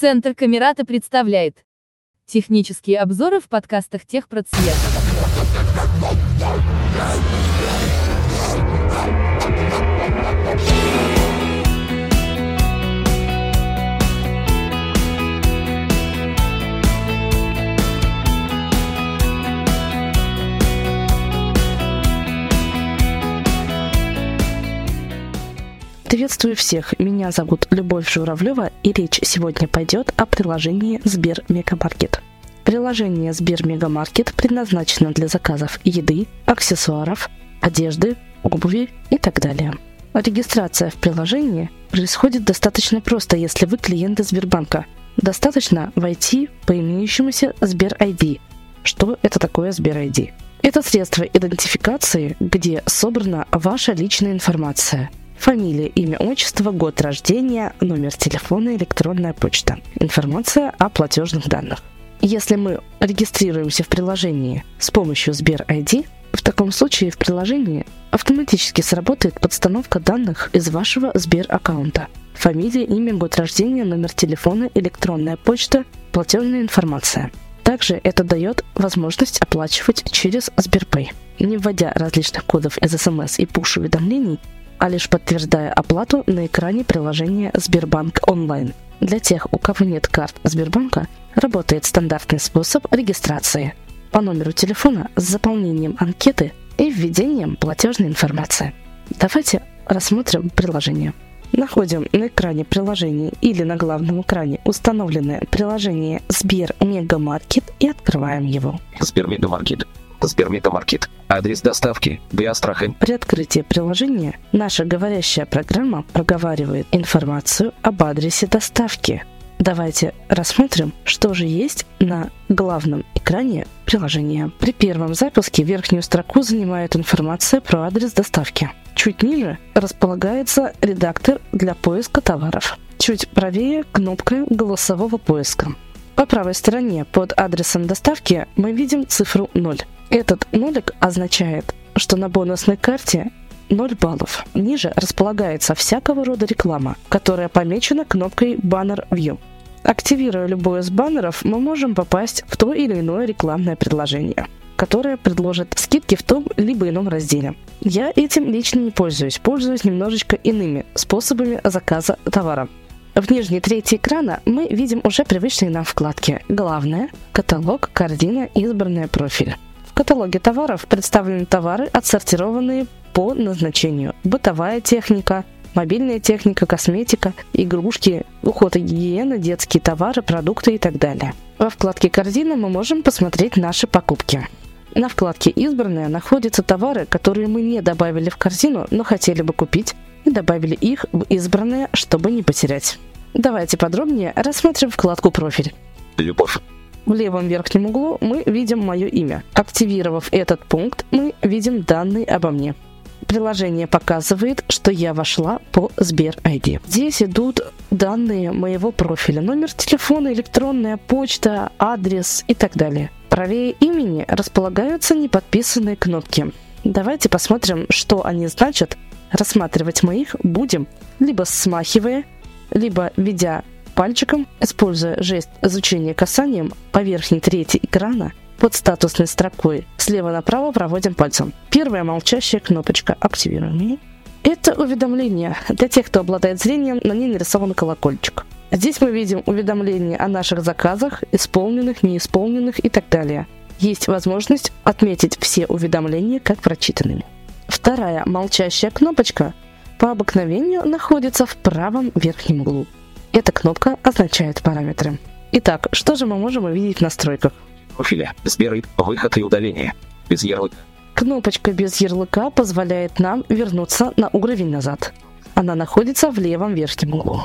Центр Камерата представляет технические обзоры в подкастах Техпроцвет. Приветствую всех, меня зовут Любовь Журавлева, и речь сегодня пойдет о приложении Сбер Мегамаркет. Приложение Сбер Мегамаркет предназначено для заказов еды, аксессуаров, одежды, обуви и так далее. Регистрация в приложении происходит достаточно просто, если вы клиенты Сбербанка. Достаточно войти по имеющемуся Сбер ID. Что это такое Сбер ID? Это средство идентификации, где собрана ваша личная информация – Фамилия, имя, отчество, год рождения, номер телефона, электронная почта. Информация о платежных данных. Если мы регистрируемся в приложении с помощью Сбер ID, в таком случае в приложении автоматически сработает подстановка данных из вашего Сбер аккаунта. Фамилия, имя, год рождения, номер телефона, электронная почта, платежная информация. Также это дает возможность оплачивать через Сберпay. Не вводя различных кодов из смс и пуш-уведомлений, а лишь подтверждая оплату на экране приложения Сбербанк онлайн. Для тех, у кого нет карт Сбербанка, работает стандартный способ регистрации по номеру телефона с заполнением анкеты и введением платежной информации. Давайте рассмотрим приложение. Находим на экране приложения или на главном экране установленное приложение Сбер Мегамаркет и открываем его. Сбер Мегамаркет. Сберметамаркет. Адрес доставки. Биастрахань. При открытии приложения наша говорящая программа проговаривает информацию об адресе доставки. Давайте рассмотрим, что же есть на главном экране приложения. При первом запуске верхнюю строку занимает информация про адрес доставки. Чуть ниже располагается редактор для поиска товаров. Чуть правее кнопка голосового поиска. По правой стороне под адресом доставки мы видим цифру 0. Этот нолик означает, что на бонусной карте 0 баллов. Ниже располагается всякого рода реклама, которая помечена кнопкой Banner View. Активируя любой из баннеров, мы можем попасть в то или иное рекламное предложение, которое предложит скидки в том либо ином разделе. Я этим лично не пользуюсь, пользуюсь немножечко иными способами заказа товара. В нижней трети экрана мы видим уже привычные нам вкладки «Главное», «Каталог», «Корзина», «Избранное», «Профиль» каталоге товаров представлены товары, отсортированные по назначению. Бытовая техника, мобильная техника, косметика, игрушки, уход и гигиена, детские товары, продукты и так далее. Во вкладке «Корзина» мы можем посмотреть наши покупки. На вкладке «Избранное» находятся товары, которые мы не добавили в корзину, но хотели бы купить, и добавили их в «Избранное», чтобы не потерять. Давайте подробнее рассмотрим вкладку «Профиль». Любовь. В левом верхнем углу мы видим мое имя. Активировав этот пункт, мы видим данные обо мне. Приложение показывает, что я вошла по Сбер ID. Здесь идут данные моего профиля. Номер телефона, электронная почта, адрес и так далее. Правее имени располагаются неподписанные кнопки. Давайте посмотрим, что они значат. Рассматривать мы их будем, либо смахивая, либо ведя пальчиком, используя жест изучения касанием по верхней трети экрана под статусной строкой слева направо проводим пальцем. Первая молчащая кнопочка «Активируем». Это уведомление. Для тех, кто обладает зрением, на ней нарисован колокольчик. Здесь мы видим уведомления о наших заказах, исполненных, неисполненных и так далее. Есть возможность отметить все уведомления как прочитанными. Вторая молчащая кнопочка по обыкновению находится в правом верхнем углу. Эта кнопка означает параметры. Итак, что же мы можем увидеть в настройках? Профиля, Сберы, выход и удаление. Без ярлыка. Кнопочка без ярлыка позволяет нам вернуться на уровень назад. Она находится в левом верхнем углу.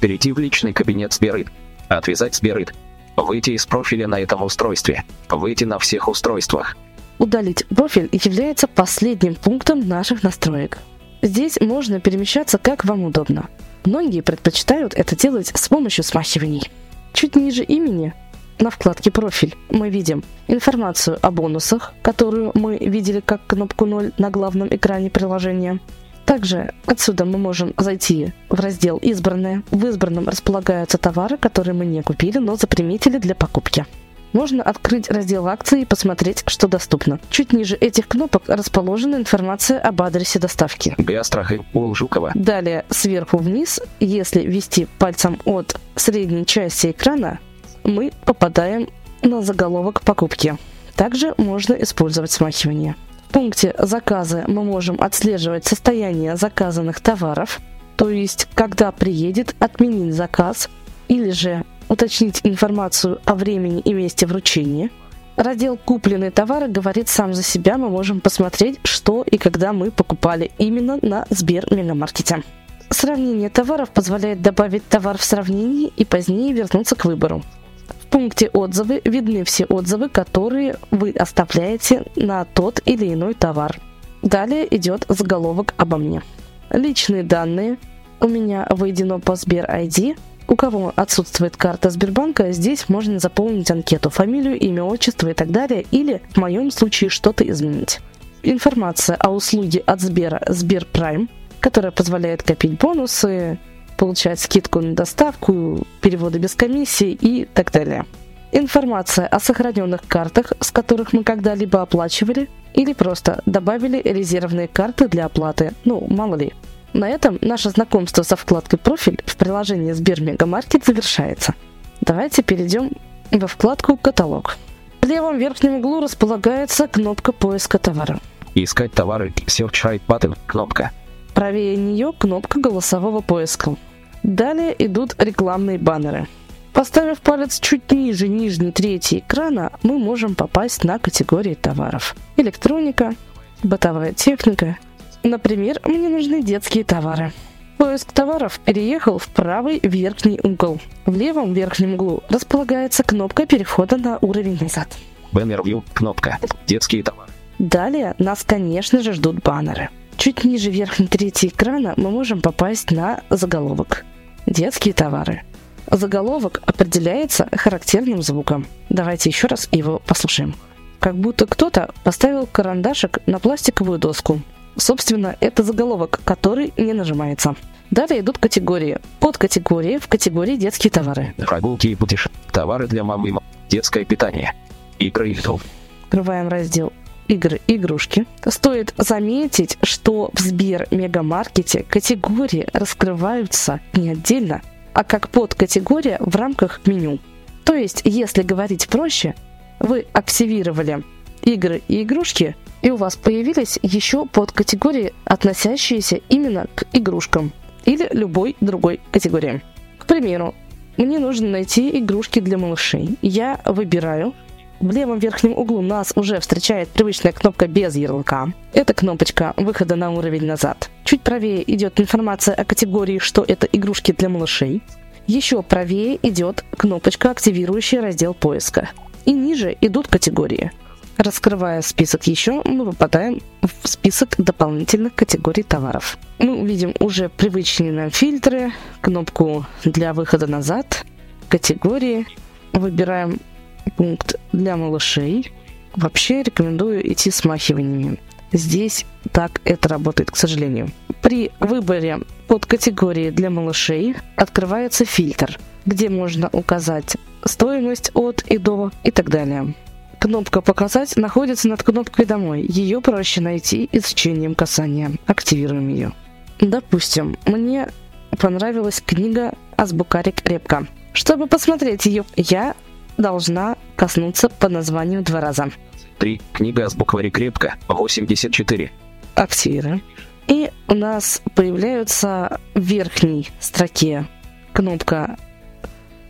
Перейти в личный кабинет Сберы. Отвязать Сберы. Выйти из профиля на этом устройстве. Выйти на всех устройствах. Удалить профиль является последним пунктом наших настроек. Здесь можно перемещаться как вам удобно. Многие предпочитают это делать с помощью смахиваний. Чуть ниже имени на вкладке «Профиль» мы видим информацию о бонусах, которую мы видели как кнопку 0 на главном экране приложения. Также отсюда мы можем зайти в раздел «Избранное». В избранном располагаются товары, которые мы не купили, но заприметили для покупки. Можно открыть раздел акции и посмотреть, что доступно. Чуть ниже этих кнопок расположена информация об адресе доставки. Биострахи у Жукова. Далее сверху вниз, если ввести пальцем от средней части экрана, мы попадаем на заголовок покупки. Также можно использовать смахивание. В пункте «Заказы» мы можем отслеживать состояние заказанных товаров, то есть когда приедет, отменить заказ, или же уточнить информацию о времени и месте вручения. Раздел «Купленные товары» говорит сам за себя, мы можем посмотреть, что и когда мы покупали именно на Сбер Мегамаркете. Сравнение товаров позволяет добавить товар в сравнение и позднее вернуться к выбору. В пункте «Отзывы» видны все отзывы, которые вы оставляете на тот или иной товар. Далее идет заголовок «Обо мне». Личные данные. У меня введено по Сбер ID. У кого отсутствует карта Сбербанка, здесь можно заполнить анкету, фамилию, имя, отчество и так далее, или в моем случае что-то изменить. Информация о услуге от Сбера Сберпрайм, которая позволяет копить бонусы, получать скидку на доставку, переводы без комиссии и так далее. Информация о сохраненных картах, с которых мы когда-либо оплачивали, или просто добавили резервные карты для оплаты, ну, мало ли. На этом наше знакомство со вкладкой «Профиль» в приложении Сбер Мегамаркет завершается. Давайте перейдем во вкладку «Каталог». В левом верхнем углу располагается кнопка поиска товара. Искать товары. Search Button. Кнопка. Правее нее кнопка голосового поиска. Далее идут рекламные баннеры. Поставив палец чуть ниже нижней трети экрана, мы можем попасть на категории товаров. Электроника, бытовая техника. Например, мне нужны детские товары. Поиск товаров переехал в правый верхний угол. В левом верхнем углу располагается кнопка перехода на уровень назад. Banner View. Кнопка. Детские товары. Далее нас, конечно же, ждут баннеры. Чуть ниже верхней трети экрана мы можем попасть на заголовок. Детские товары. Заголовок определяется характерным звуком. Давайте еще раз его послушаем. Как будто кто-то поставил карандашик на пластиковую доску. Собственно, это заголовок, который не нажимается. Далее идут категории. Под категории в категории детские товары. Прогулки и путешествия. Товары для мамы Детское питание. Игры и. Открываем раздел игры игрушки. Стоит заметить, что в Сбер Мегамаркете категории раскрываются не отдельно, а как подкатегория в рамках меню. То есть, если говорить проще, вы активировали игры и игрушки, и у вас появились еще подкатегории, относящиеся именно к игрушкам или любой другой категории. К примеру, мне нужно найти игрушки для малышей. Я выбираю в левом верхнем углу нас уже встречает привычная кнопка без ярлыка. Это кнопочка выхода на уровень назад. Чуть правее идет информация о категории, что это игрушки для малышей. Еще правее идет кнопочка, активирующая раздел поиска. И ниже идут категории. Раскрывая список еще, мы попадаем в список дополнительных категорий товаров. Мы увидим уже привычные нам фильтры, кнопку для выхода назад, категории. Выбираем пункт для малышей. Вообще рекомендую идти смахиваниями. Здесь так это работает, к сожалению. При выборе под категории для малышей открывается фильтр, где можно указать стоимость от и до и так далее. Кнопка «Показать» находится над кнопкой «Домой». Ее проще найти изучением касания. Активируем ее. Допустим, мне понравилась книга «Азбукарик Репка». Чтобы посмотреть ее, я должна коснуться по названию два раза. 3. Книга с буквари крепко. 84. Активируем. И у нас появляются в верхней строке кнопка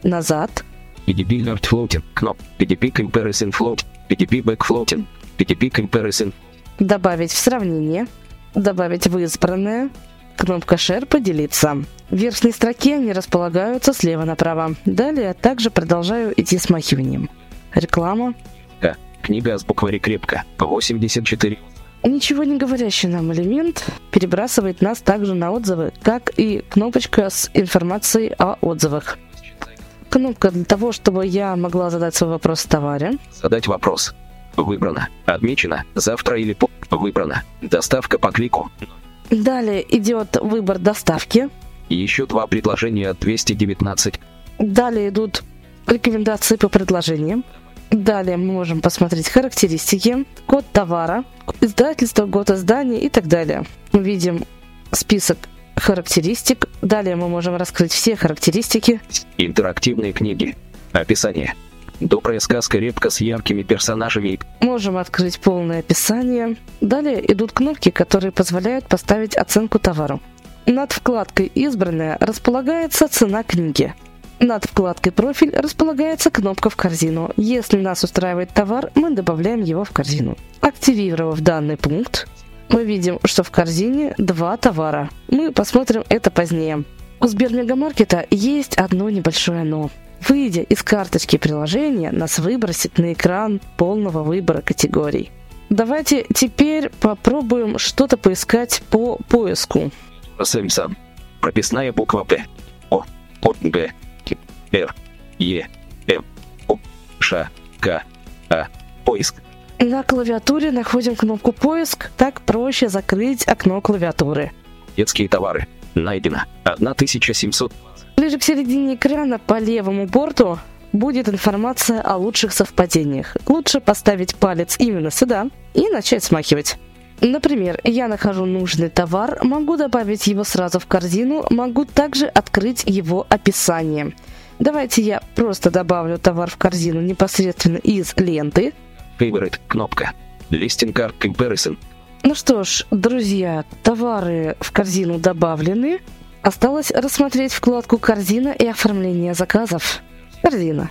«Назад», PDP Hard Floating. Кноп. PDP Comparison Float. PDP Back Floating. PDP Comparison. добавить в сравнение, добавить в избранное, кнопка Share поделиться. В верхней строке они располагаются слева направо. Далее также продолжаю идти смахиванием. Реклама. К. Книга с буквари крепко. 84. Ничего не говорящий нам элемент перебрасывает нас также на отзывы, как и кнопочка с информацией о отзывах. Кнопка для того, чтобы я могла задать свой вопрос товаре. Задать вопрос. Выбрано. Отмечено. Завтра или по... Выбрано. Доставка по клику. Далее идет выбор доставки. Еще два предложения 219. Далее идут рекомендации по предложениям. Далее мы можем посмотреть характеристики, код товара, издательство, год издания и так далее. Мы видим список характеристик. Далее мы можем раскрыть все характеристики. Интерактивные книги. Описание. Добрая сказка репка с яркими персонажами. Можем открыть полное описание. Далее идут кнопки, которые позволяют поставить оценку товару. Над вкладкой «Избранная» располагается цена книги. Над вкладкой «Профиль» располагается кнопка «В корзину». Если нас устраивает товар, мы добавляем его в корзину. Активировав данный пункт, мы видим, что в корзине два товара. Мы посмотрим это позднее. У Сбермегамаркета есть одно небольшое «но». Выйдя из карточки приложения, нас выбросит на экран полного выбора категорий. Давайте теперь попробуем что-то поискать по поиску. Сэмсон. Прописная буква П. О. О. Г. Р. Е. М. О. Ш. К. А. Поиск. На клавиатуре находим кнопку «Поиск», так проще закрыть окно клавиатуры. Детские товары. Найдено. 1700. Ближе к середине экрана по левому борту будет информация о лучших совпадениях. Лучше поставить палец именно сюда и начать смахивать. Например, я нахожу нужный товар, могу добавить его сразу в корзину, могу также открыть его описание. Давайте я просто добавлю товар в корзину непосредственно из ленты. Favorite. Кнопка. Listing Card Comparison. Ну что ж, друзья, товары в корзину добавлены. Осталось рассмотреть вкладку «Корзина» и оформление заказов. Корзина.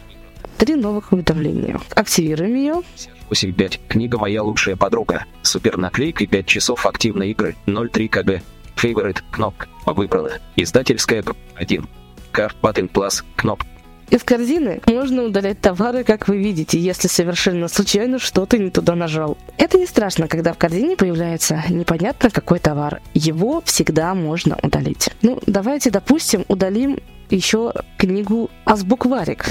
Три новых уведомления. Активируем ее. 85. Книга «Моя лучшая подруга». Супер наклейка 5 часов активной игры. 03 КБ. Favorite. Кнопка. Выбрано. Издательская группа 1. Card Patent Plus. Кнопка. Из корзины можно удалять товары, как вы видите, если совершенно случайно что-то не туда нажал. Это не страшно, когда в корзине появляется непонятно какой товар. Его всегда можно удалить. Ну, давайте, допустим, удалим еще книгу «Азбукварик».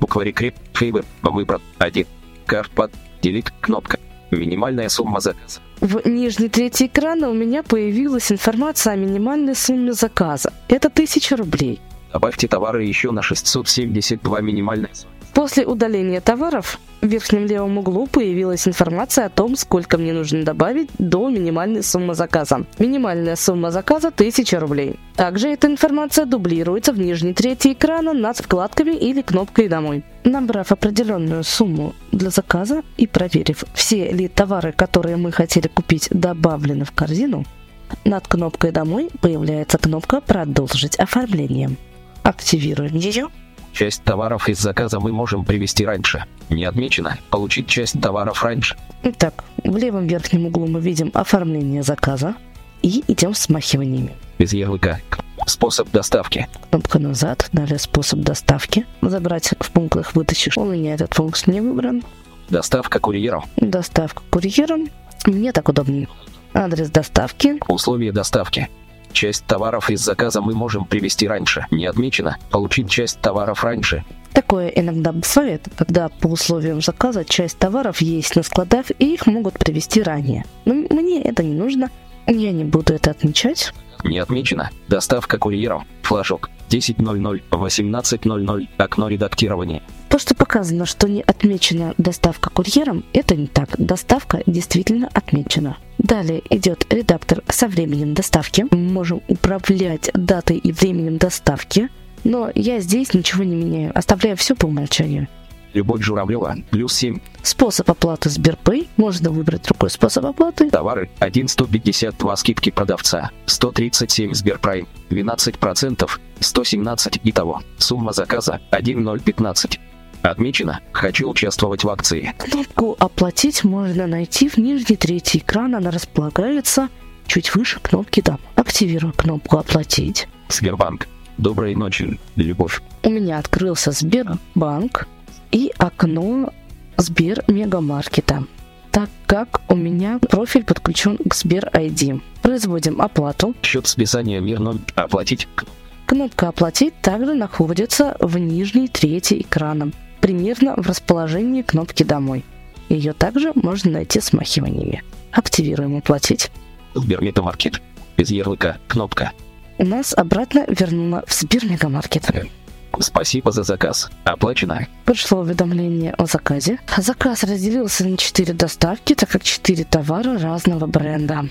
Букварик Реп. Favor. Выбран. 1. Card Pad. Delete. Кнопка. Минимальная сумма заказа. В нижней трети экрана у меня появилась информация о минимальной сумме заказа. Это 1000 рублей. Добавьте товары еще на 672 минимальная. После удаления товаров в верхнем левом углу появилась информация о том, сколько мне нужно добавить до минимальной суммы заказа. Минимальная сумма заказа 1000 рублей. Также эта информация дублируется в нижней трети экрана над вкладками или кнопкой «Домой». Набрав определенную сумму для заказа и проверив, все ли товары, которые мы хотели купить, добавлены в корзину, над кнопкой «Домой» появляется кнопка «Продолжить оформление». Активируем ее. Часть товаров из заказа мы можем привезти раньше. Не отмечено. Получить часть товаров раньше. Итак, в левом верхнем углу мы видим оформление заказа и идем смахиваниями. Без ярлыка. Способ доставки. Кнопка назад, далее способ доставки. Забрать в пунктах вытащишь. У меня этот пункт не выбран. Доставка курьером. Доставка курьером. Мне так удобнее. Адрес доставки. Условия доставки. Часть товаров из заказа мы можем привезти раньше. Не отмечено. Получить часть товаров раньше. Такое иногда бывает, когда по условиям заказа часть товаров есть на складах и их могут привезти ранее. Но мне это не нужно. Я не буду это отмечать. Не отмечено. Доставка курьером. Флажок. 10.00, 18.00. Окно редактирования. Показано, что не отмечена доставка курьером, это не так. Доставка действительно отмечена. Далее идет редактор со временем доставки. Мы можем управлять датой и временем доставки. Но я здесь ничего не меняю, оставляю все по умолчанию. Любовь Журавлева. Плюс 7. Способ оплаты Сберпэй. Можно выбрать другой способ оплаты. Товары 1,152 скидки продавца, 137 Сберпрайм, 12%, 117 итого. Сумма заказа 1,015. Отмечено «Хочу участвовать в акции». Кнопку «Оплатить» можно найти в нижней трети экрана. Она располагается чуть выше кнопки «Да». Активирую кнопку «Оплатить». Сбербанк. Доброй ночи, любовь. У меня открылся Сбербанк и окно Сбер Мегамаркета. Так как у меня профиль подключен к Сбер ID. Производим оплату. Счет списания мир 0. Оплатить. Кнопка «Оплатить» также находится в нижней трети экрана, примерно в расположении кнопки «Домой». Ее также можно найти смахиваниями. Активируем «Оплатить». Сбермегамаркет. без ярлыка, кнопка. У нас обратно вернуло в Сбермегамаркет. Спасибо за заказ. Оплачено. Пришло уведомление о заказе. Заказ разделился на 4 доставки, так как 4 товара разного бренда.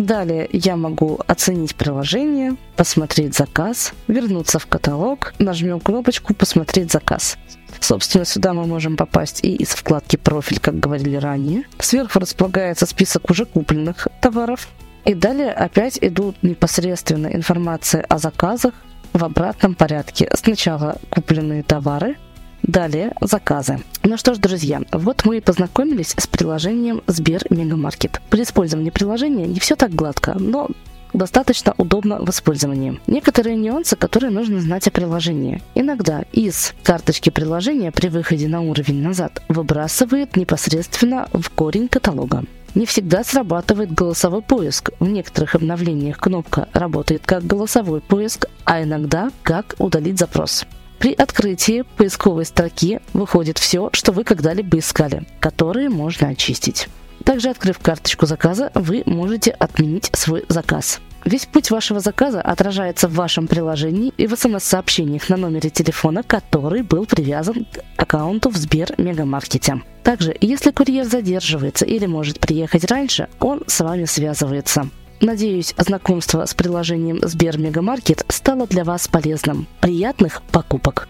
Далее я могу оценить приложение, посмотреть заказ, вернуться в каталог, нажмем кнопочку «Посмотреть заказ». Собственно, сюда мы можем попасть и из вкладки «Профиль», как говорили ранее. Сверху располагается список уже купленных товаров. И далее опять идут непосредственно информация о заказах в обратном порядке. Сначала купленные товары, Далее заказы. Ну что ж, друзья, вот мы и познакомились с приложением Сбер Мегамаркет. При использовании приложения не все так гладко, но достаточно удобно в использовании. Некоторые нюансы, которые нужно знать о приложении. Иногда из карточки приложения при выходе на уровень назад выбрасывает непосредственно в корень каталога. Не всегда срабатывает голосовой поиск. В некоторых обновлениях кнопка работает как голосовой поиск, а иногда как удалить запрос. При открытии поисковой строки выходит все, что вы когда-либо искали, которые можно очистить. Также, открыв карточку заказа, вы можете отменить свой заказ. Весь путь вашего заказа отражается в вашем приложении и в смс-сообщениях на номере телефона, который был привязан к аккаунту в Сбер Мегамаркете. Также, если курьер задерживается или может приехать раньше, он с вами связывается. Надеюсь, знакомство с приложением Сбер Мегамаркет стало для вас полезным. Приятных покупок!